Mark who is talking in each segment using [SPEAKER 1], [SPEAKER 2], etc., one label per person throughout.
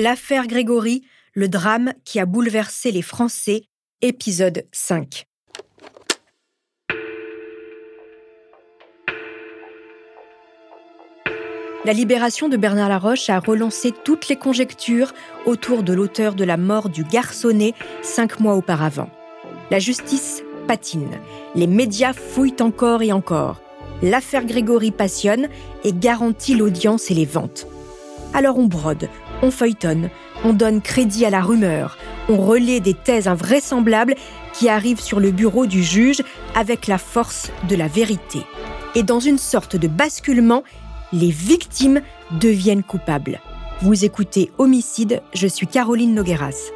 [SPEAKER 1] L'affaire Grégory, le drame qui a bouleversé les Français, épisode 5. La libération de Bernard Laroche a relancé toutes les conjectures autour de l'auteur de la mort du garçonnet cinq mois auparavant. La justice patine, les médias fouillent encore et encore. L'affaire Grégory passionne et garantit l'audience et les ventes. Alors on brode, on feuilletonne, on donne crédit à la rumeur, on relaie des thèses invraisemblables qui arrivent sur le bureau du juge avec la force de la vérité. Et dans une sorte de basculement, les victimes deviennent coupables. Vous écoutez Homicide, je suis Caroline Nogueras.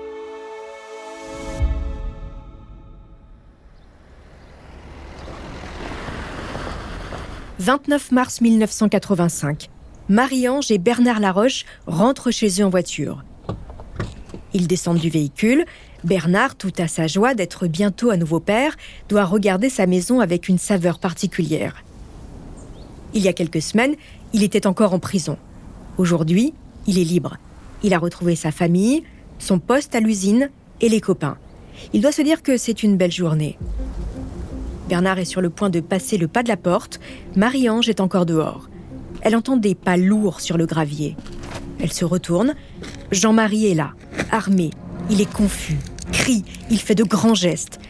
[SPEAKER 1] « 29 mars 1985. Marie-Ange et Bernard Laroche rentrent chez eux en voiture. Ils descendent du véhicule. Bernard, tout à sa joie d'être bientôt à nouveau père, doit regarder sa maison avec une saveur particulière. Il y a quelques semaines, il était encore en prison. Aujourd'hui, il est libre. Il a retrouvé sa famille, son poste à l'usine et les copains. Il doit se dire que c'est une belle journée. Bernard est sur le point de passer le pas de la porte. Marie-Ange est encore dehors. Elle entend des pas lourds sur le gravier. Elle se retourne. Jean-Marie est là, armé. Il est confus, crie, il fait de grands gestes.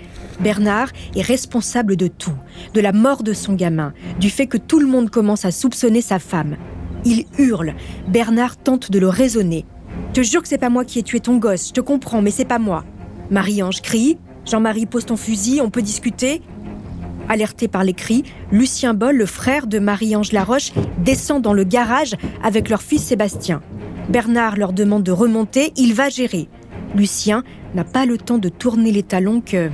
[SPEAKER 1] Bernard est responsable de tout, de la mort de son gamin, du fait que tout le monde commence à soupçonner sa femme. Il hurle. Bernard tente de le raisonner. Te jure que c'est pas moi qui ai tué ton gosse, je te comprends, mais c'est pas moi. Marie-Ange crie. Jean-Marie pose ton fusil, on peut discuter. Alerté par les cris, Lucien Boll, le frère de Marie-Ange Laroche, descend dans le garage avec leur fils Sébastien. Bernard leur demande de remonter, il va gérer. Lucien n'a pas le temps de tourner les talons que...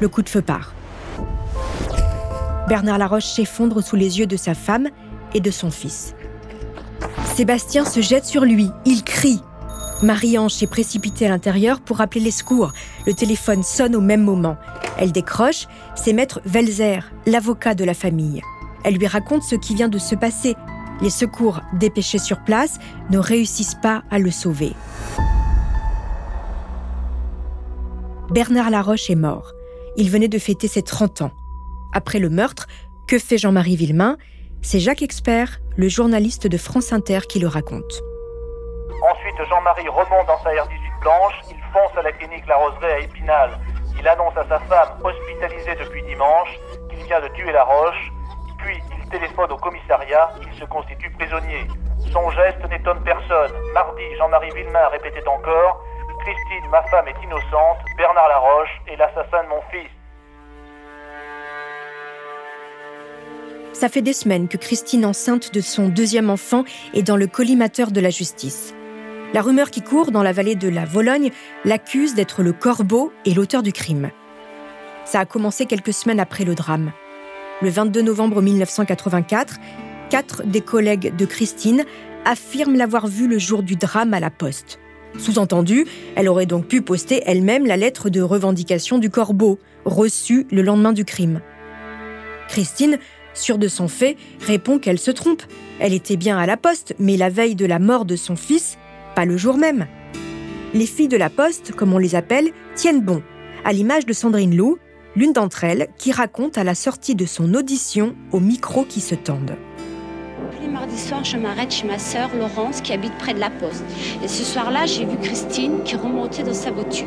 [SPEAKER 1] Le coup de feu part. Bernard Laroche s'effondre sous les yeux de sa femme et de son fils. Sébastien se jette sur lui, il crie. Marie-Ange s'est précipitée à l'intérieur pour appeler les secours. Le téléphone sonne au même moment. Elle décroche, c'est maître Velzer, l'avocat de la famille. Elle lui raconte ce qui vient de se passer. Les secours dépêchés sur place ne réussissent pas à le sauver. Bernard Laroche est mort. Il venait de fêter ses 30 ans. Après le meurtre, que fait Jean-Marie Villemain? C'est Jacques Expert, le journaliste de France Inter, qui le raconte.
[SPEAKER 2] Ensuite, Jean-Marie remonte dans sa R18 blanche, il fonce à la clinique La Roseraie à Épinal. Il annonce à sa femme, hospitalisée depuis dimanche, qu'il vient de tuer la roche, puis il téléphone au commissariat, il se constitue prisonnier. Son geste n'étonne personne. Mardi, Jean-Marie Villemain répétait encore Christine, ma femme, est innocente, Bernard Laroche est l'assassin de mon fils.
[SPEAKER 1] Ça fait des semaines que Christine, enceinte de son deuxième enfant, est dans le collimateur de la justice. La rumeur qui court dans la vallée de la Vologne l'accuse d'être le corbeau et l'auteur du crime. Ça a commencé quelques semaines après le drame. Le 22 novembre 1984, quatre des collègues de Christine affirment l'avoir vu le jour du drame à la poste. Sous-entendu, elle aurait donc pu poster elle-même la lettre de revendication du corbeau, reçue le lendemain du crime. Christine, sûre de son fait, répond qu'elle se trompe. Elle était bien à la poste, mais la veille de la mort de son fils, pas le jour même. Les filles de la Poste, comme on les appelle, tiennent bon, à l'image de Sandrine Lou, l'une d'entre elles qui raconte à la sortie de son audition aux micros qui se tendent.
[SPEAKER 3] Tous les mardis soirs, je m'arrête chez ma sœur Laurence qui habite près de la Poste. Et ce soir-là, j'ai vu Christine qui remontait dans sa voiture.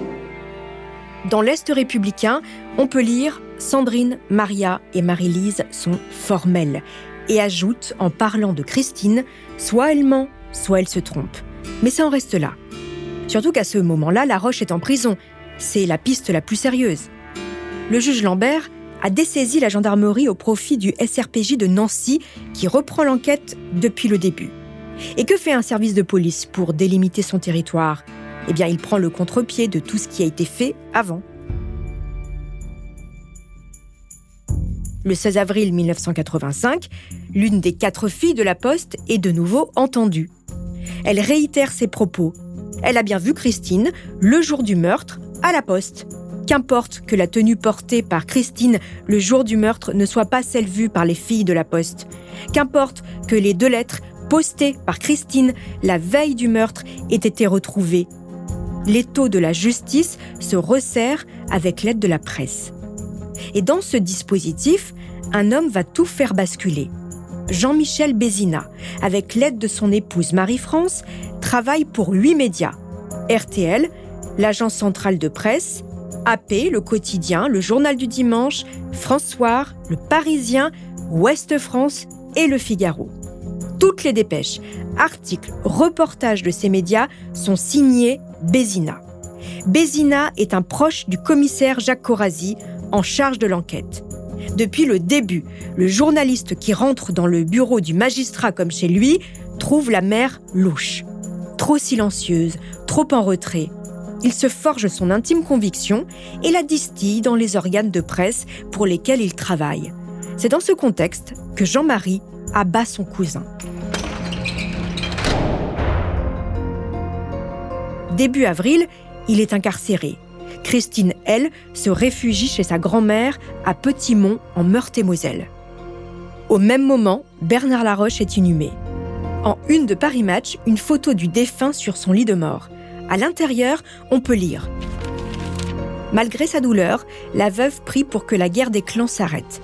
[SPEAKER 1] Dans l'Est républicain, on peut lire Sandrine, Maria et Marie-Lise sont formelles et ajoutent en parlant de Christine, soit elle ment, soit elle se trompe. Mais ça en reste là. Surtout qu'à ce moment-là, La Roche est en prison. C'est la piste la plus sérieuse. Le juge Lambert a dessaisi la gendarmerie au profit du SRPJ de Nancy qui reprend l'enquête depuis le début. Et que fait un service de police pour délimiter son territoire? Eh bien, il prend le contre-pied de tout ce qui a été fait avant. Le 16 avril 1985, l'une des quatre filles de la Poste est de nouveau entendue. Elle réitère ses propos. Elle a bien vu Christine le jour du meurtre à la poste. Qu'importe que la tenue portée par Christine le jour du meurtre ne soit pas celle vue par les filles de la poste. Qu'importe que les deux lettres postée par Christine la veille du meurtre ait été retrouvée. L'étau de la justice se resserre avec l'aide de la presse. Et dans ce dispositif, un homme va tout faire basculer. Jean-Michel Bézina, avec l'aide de son épouse Marie-France, travaille pour huit médias. RTL, l'agence centrale de presse, AP, le quotidien, le journal du dimanche, François, le Parisien, Ouest France et le Figaro. Toutes les dépêches, articles, reportages de ces médias sont signés Bézina. Bézina est un proche du commissaire Jacques Corazzi en charge de l'enquête. Depuis le début, le journaliste qui rentre dans le bureau du magistrat comme chez lui trouve la mère louche. Trop silencieuse, trop en retrait. Il se forge son intime conviction et la distille dans les organes de presse pour lesquels il travaille. C'est dans ce contexte que Jean-Marie abat son cousin. Début avril, il est incarcéré. Christine, elle, se réfugie chez sa grand-mère à Petit-Mont, en Meurthe-et-Moselle. Au même moment, Bernard Laroche est inhumé. En une de Paris Match, une photo du défunt sur son lit de mort. À l'intérieur, on peut lire Malgré sa douleur, la veuve prie pour que la guerre des clans s'arrête.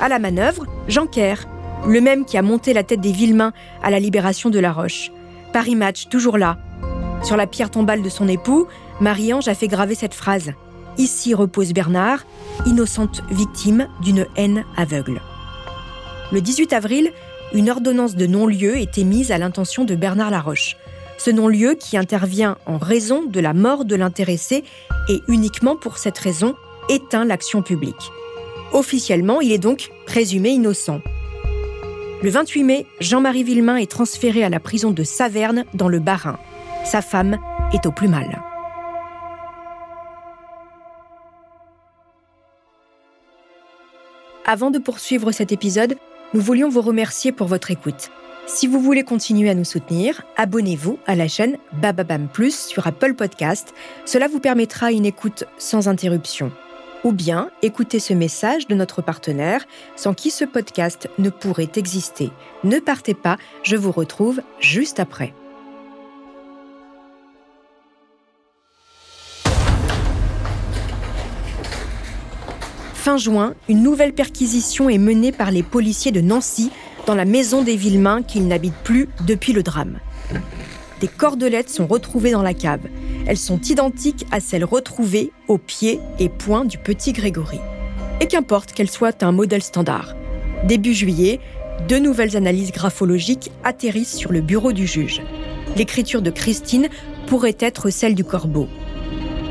[SPEAKER 1] À la manœuvre, Jean Kerr, le même qui a monté la tête des Villemains à la libération de La Roche. Paris Match, toujours là. Sur la pierre tombale de son époux, Marie-Ange a fait graver cette phrase Ici repose Bernard, innocente victime d'une haine aveugle. Le 18 avril, une ordonnance de non-lieu est émise à l'intention de Bernard Laroche. Ce non-lieu qui intervient en raison de la mort de l'intéressé et uniquement pour cette raison éteint l'action publique. Officiellement, il est donc présumé innocent. Le 28 mai, Jean-Marie Villemain est transféré à la prison de Saverne dans le Bas-Rhin. Sa femme est au plus mal. Avant de poursuivre cet épisode, nous voulions vous remercier pour votre écoute. Si vous voulez continuer à nous soutenir, abonnez-vous à la chaîne Bababam Plus sur Apple Podcast. Cela vous permettra une écoute sans interruption. Ou bien écoutez ce message de notre partenaire sans qui ce podcast ne pourrait exister. Ne partez pas, je vous retrouve juste après. Fin juin, une nouvelle perquisition est menée par les policiers de Nancy dans la maison des Villemains qu'ils n'habitent plus depuis le drame. Des cordelettes sont retrouvées dans la cave. Elles sont identiques à celles retrouvées aux pieds et poings du petit Grégory. Et qu'importe qu'elles soient un modèle standard. Début juillet, deux nouvelles analyses graphologiques atterrissent sur le bureau du juge. L'écriture de Christine pourrait être celle du corbeau.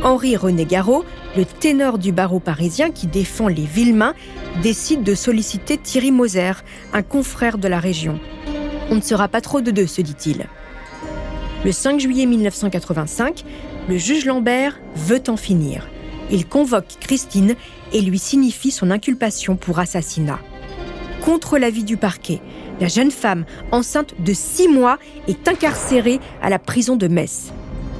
[SPEAKER 1] Henri-René Garot le ténor du barreau parisien qui défend les Villemains décide de solliciter Thierry Moser, un confrère de la région. On ne sera pas trop de deux, se dit-il. Le 5 juillet 1985, le juge Lambert veut en finir. Il convoque Christine et lui signifie son inculpation pour assassinat. Contre l'avis du parquet, la jeune femme, enceinte de six mois, est incarcérée à la prison de Metz.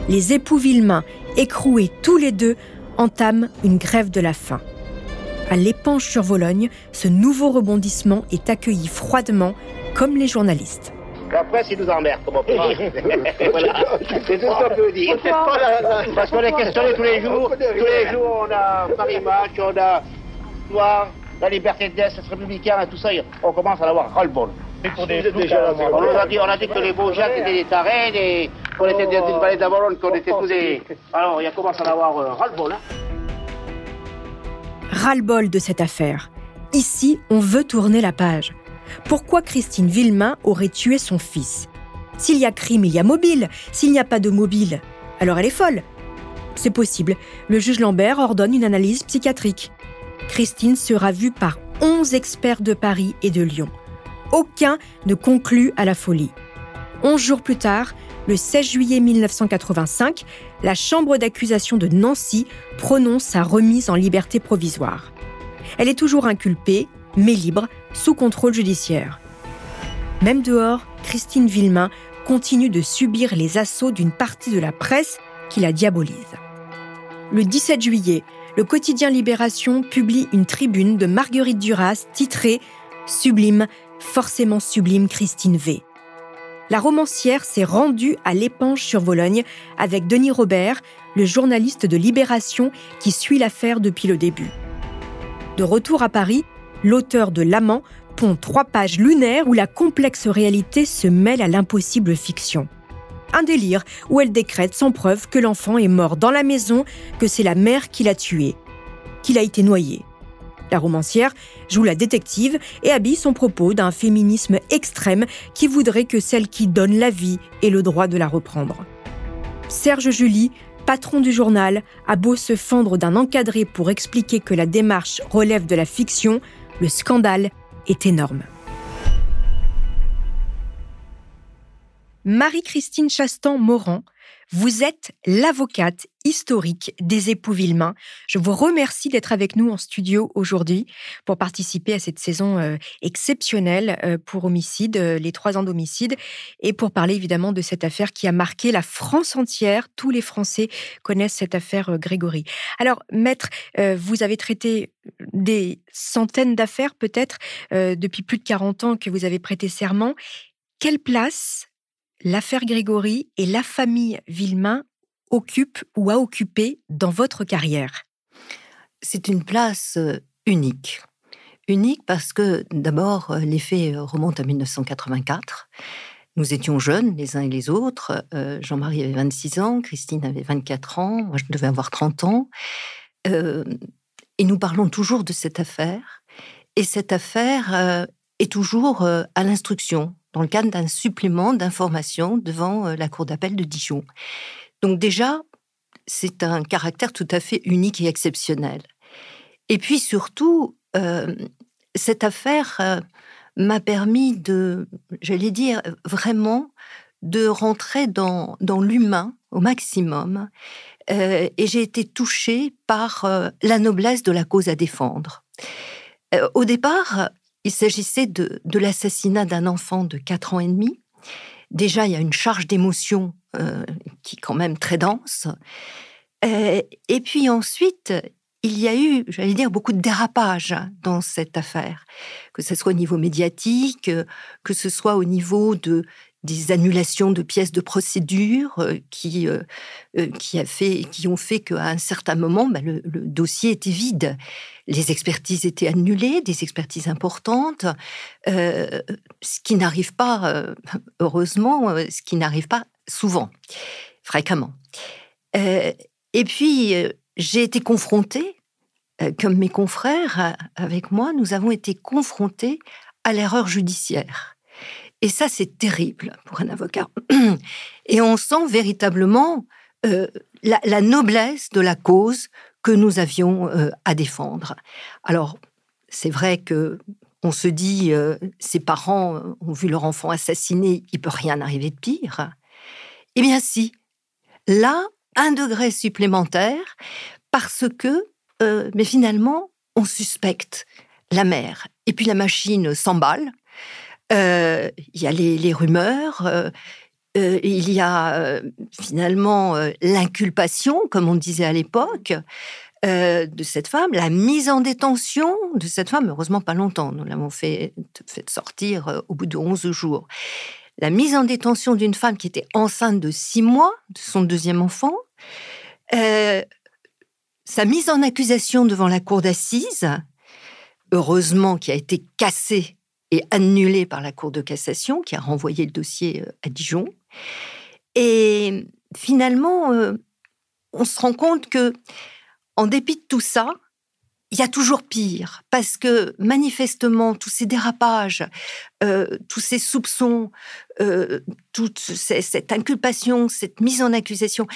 [SPEAKER 1] Les époux Villemain, écroués tous les deux, entame une grève de la faim. À l'épanche sur Vologne, ce nouveau rebondissement est accueilli froidement, comme les journalistes.
[SPEAKER 4] La presse, ils nous emmerdent, comme on peut voilà. C'est tout ce qu'on peut dire. Parce qu'on est questionné tous les jours. Tous les jours, on a Paris Match, on a Soir, la liberté de l'Est, républicain, tout ça. On commence à l'avoir ras-le-bol. On, a dit, on a dit que les beaux gens étaient des tarés, des qu'on était dans une vallée d'Avalon, qu'on était tous des... Alors, il commence à avoir euh, ras-le-bol. Hein.
[SPEAKER 1] Ras-le-bol de cette affaire. Ici, on veut tourner la page. Pourquoi Christine Villemain aurait tué son fils? S'il y a crime, il y a mobile. S'il n'y a pas de mobile, alors elle est folle. C'est possible. Le juge Lambert ordonne une analyse psychiatrique. Christine sera vue par 11 experts de Paris et de Lyon. Aucun ne conclut à la folie. 11 jours plus tard, le 16 juillet 1985, la Chambre d'accusation de Nancy prononce sa remise en liberté provisoire. Elle est toujours inculpée, mais libre, sous contrôle judiciaire. Même dehors, Christine Villemain continue de subir les assauts d'une partie de la presse qui la diabolise. Le 17 juillet, le quotidien Libération publie une tribune de Marguerite Duras titrée Sublime, forcément sublime Christine V. la romancière s'est rendue à l'épanche sur Vologne avec Denis Robert, le journaliste de Libération qui suit l'affaire depuis le début. De retour à Paris, l'auteur de L'amant pond trois pages lunaires où la complexe réalité se mêle à l'impossible fiction. Un délire où elle décrète sans preuve que l'enfant est mort dans la maison, que c'est la mère qui l'a tué, qu'il a été noyé. La romancière joue la détective et habille son propos d'un féminisme extrême qui voudrait que celle qui donne la vie ait le droit de la reprendre. Serge Julie, patron du journal, a beau se fendre d'un encadré pour expliquer que la démarche relève de la fiction, le scandale est énorme. Marie-Christine Chastan-Morand vous êtes l'avocate historique des époux Villemain. Je vous remercie d'être avec nous en studio aujourd'hui pour participer à cette saison euh, exceptionnelle euh, pour homicide, euh, les trois ans d'homicide, et pour parler évidemment de cette affaire qui a marqué la France entière. Tous les Français connaissent cette affaire Grégory. Alors, maître, vous avez traité des centaines d'affaires peut-être depuis plus de 40 ans que vous avez prêté serment. Quelle place l'affaire Grégory et la famille Villemain occupent ou a occupé dans votre carrière
[SPEAKER 5] C'est une place euh, unique. Unique parce que d'abord, euh, les faits euh, remontent à 1984. Nous étions jeunes les uns et les autres. Jean-Marie avait 26 ans, Christine avait 24 ans, moi je devais avoir 30 ans. et nous parlons toujours de cette affaire. Et cette affaire est toujours à l'instruction dans le cadre d'un supplément d'information devant euh, la Cour d'appel de Dijon. Donc déjà, c'est un caractère tout à fait unique et exceptionnel. Et puis surtout, euh, cette affaire euh, m'a permis de, j'allais dire, vraiment de rentrer dans, l'humain au maximum. et j'ai été touchée par la noblesse de la cause à défendre. au départ, il s'agissait de, l'assassinat d'un enfant de 4 ans et demi. Déjà, il y a une charge d'émotion euh, qui est quand même très dense. Euh, et puis ensuite, il y a eu, j'allais dire, beaucoup de dérapages dans cette affaire, que ce soit au niveau médiatique, que ce soit au niveau de des annulations de pièces de procédure euh, qui, qui, a fait, qui ont fait qu'à un certain moment, bah, le, dossier était vide les expertises étaient annulées, des expertises importantes, euh, ce qui n'arrive pas, euh, heureusement, euh, ce qui n'arrive pas souvent, fréquemment. et puis, j'ai été confrontée, comme mes confrères avec moi, nous avons été confrontés à l'erreur judiciaire. Et ça, c'est terrible pour un avocat. Et on sent véritablement la, noblesse de la cause que nous avions euh, à défendre. Alors, c'est vrai que on se dit, euh, ses parents ont vu leur enfant assassiné, il peut rien arriver de pire. Eh bien, si. Là, un degré supplémentaire, parce que, euh, mais finalement, on suspecte la mère. Et puis la machine s'emballe. Il y a les rumeurs, euh, il y a euh, finalement euh, l'inculpation, comme on disait à l'époque, de cette femme, la mise en détention de cette femme, heureusement pas longtemps, nous l'avons fait, sortir au bout de 11 jours. La mise en détention d'une femme qui était enceinte de six mois de son deuxième enfant, sa mise en accusation devant la cour d'assises, heureusement qui a été cassée et annulée par la Cour de cassation, qui a renvoyé le dossier à Dijon. Et finalement, euh, on se rend compte que, en dépit de tout ça, il y a toujours pire, parce que manifestement, tous ces dérapages, euh, tous ces soupçons, euh, toute cette inculpation, cette mise en accusation,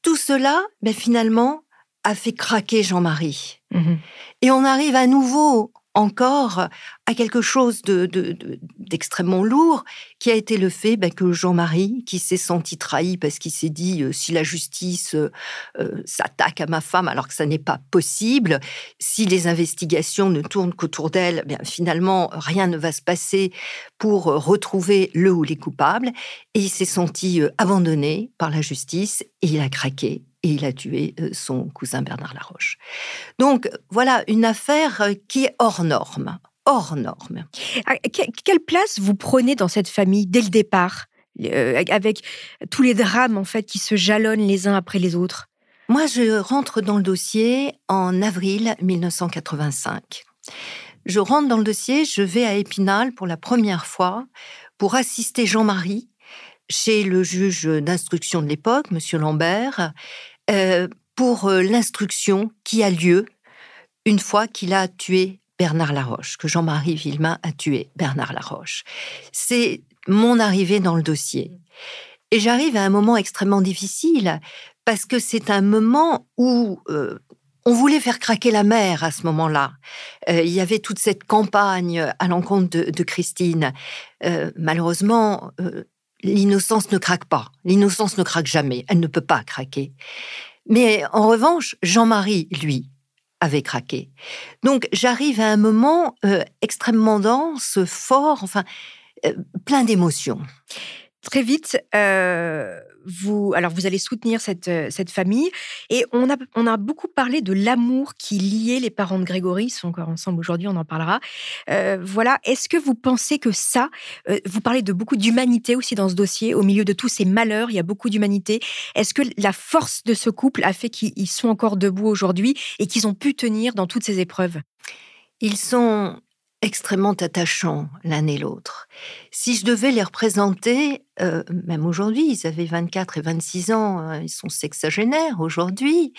[SPEAKER 5] tout cela, ben, finalement, a fait craquer Jean-Marie. Mmh Et on arrive à nouveau encore à quelque chose d'extrêmement lourd, qui a été le fait ben, que Jean-Marie, qui s'est senti trahi parce qu'il s'est dit euh, si la justice euh, euh, s'attaque à ma femme alors que ça n'est pas possible, si les investigations ne tournent qu'autour d'elle, ben, finalement rien ne va se passer pour retrouver le ou les coupables, et il s'est senti abandonné par la justice et il a craqué et il a tué euh, son cousin Bernard Laroche. Donc voilà une affaire euh, qui est hors norme, hors norme.
[SPEAKER 1] Ah, quelle place vous prenez dans cette famille dès le départ avec tous les drames en fait qui se jalonnent les uns après les autres?
[SPEAKER 5] Moi, je rentre dans le dossier en avril 1985. Je rentre dans le dossier, je vais à Épinal pour la première fois pour assister Jean-Marie chez le juge d'instruction de l'époque, M. Lambert, euh, pour euh, l'instruction qui a lieu une fois qu'il a tué Bernard Laroche, que Jean-Marie Villemain a tué Bernard Laroche. C'est mon arrivée dans le dossier. Et j'arrive à un moment extrêmement difficile parce que c'est un moment où euh, on voulait faire craquer la mer à ce moment-là. il y avait toute cette campagne à l'encontre de, Christine. malheureusement, l'innocence ne craque pas. L'innocence ne craque jamais. Elle ne peut pas craquer. Mais en revanche, Jean-Marie, lui, avait craqué. Donc j'arrive à un moment euh, extrêmement dense, fort, enfin, euh, plein d'émotions.
[SPEAKER 1] Très vite, euh, vous, alors vous allez soutenir cette, euh, cette famille. Et on a, on a beaucoup parlé de l'amour qui liait les parents de Grégory. Ils sont encore ensemble aujourd'hui, on en parlera. Euh, voilà. Est-ce que vous pensez que ça, euh, vous parlez de beaucoup d'humanité aussi dans ce dossier, au milieu de tous ces malheurs, il y a beaucoup d'humanité. Est-ce que la force de ce couple a fait qu'ils sont encore debout aujourd'hui et qu'ils ont pu tenir dans toutes ces épreuves?
[SPEAKER 5] Ils sont extrêmement attachants l'un et l'autre. Si je devais les représenter, euh, même aujourd'hui, ils avaient 24 et 26 ans, hein, ils sont sexagénaires aujourd'hui,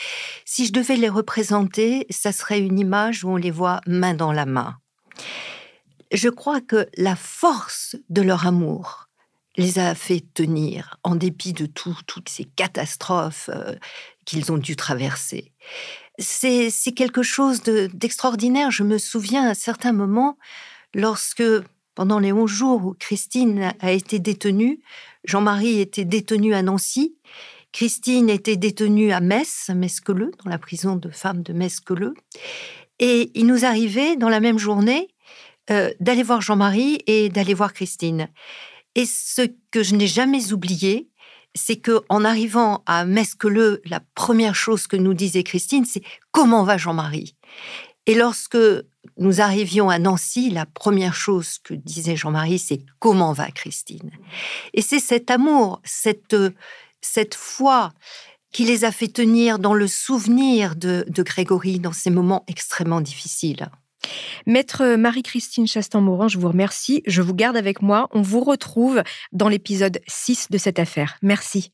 [SPEAKER 5] si je devais les représenter, ça serait une image où on les voit main dans la main. Je crois que la force de leur amour les a fait tenir en dépit de toutes ces catastrophes euh, qu'ils ont dû traverser c'est quelque chose d'extraordinaire. Je me souviens à certains moments, lorsque, pendant les 11 jours où Christine a été détenue, Jean-Marie était détenu à Nancy, Christine était détenue à Metz, à Mesqueleux, dans la prison de femmes de Mesqueleux. Et il nous arrivait, dans la même journée, euh, d'aller voir Jean-Marie et d'aller voir Christine. Et ce que je n'ai jamais oublié, c'est que en arrivant à Mesqueleux, la première chose que nous disait Christine, c'est comment va Jean-Marie? Et lorsque nous arrivions à Nancy, la première chose que disait Jean-Marie, c'est comment va Christine? Et c'est cet amour, cette, cette foi qui les a fait tenir dans le souvenir de, de Grégory dans ces moments extrêmement difficiles.
[SPEAKER 1] Maître Marie-Christine Chastan-Morin, je vous remercie. Je vous garde avec moi. On vous retrouve dans l'épisode 6 de cette affaire. Merci.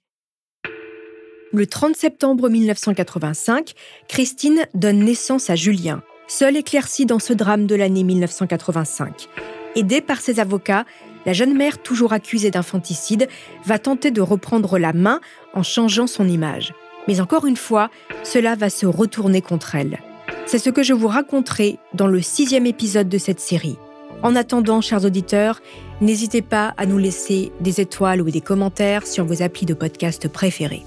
[SPEAKER 1] Le 30 septembre 1985, Christine donne naissance à Julien, seul éclairci dans ce drame de l'année 1985. Aidée par ses avocats, la jeune mère, toujours accusée d'infanticide, va tenter de reprendre la main en changeant son image. Mais encore une fois, cela va se retourner contre elle. C'est ce que je vous raconterai dans le sixième épisode de cette série. En attendant, chers auditeurs, n'hésitez pas à nous laisser des étoiles ou des commentaires sur vos applis de podcast préférés.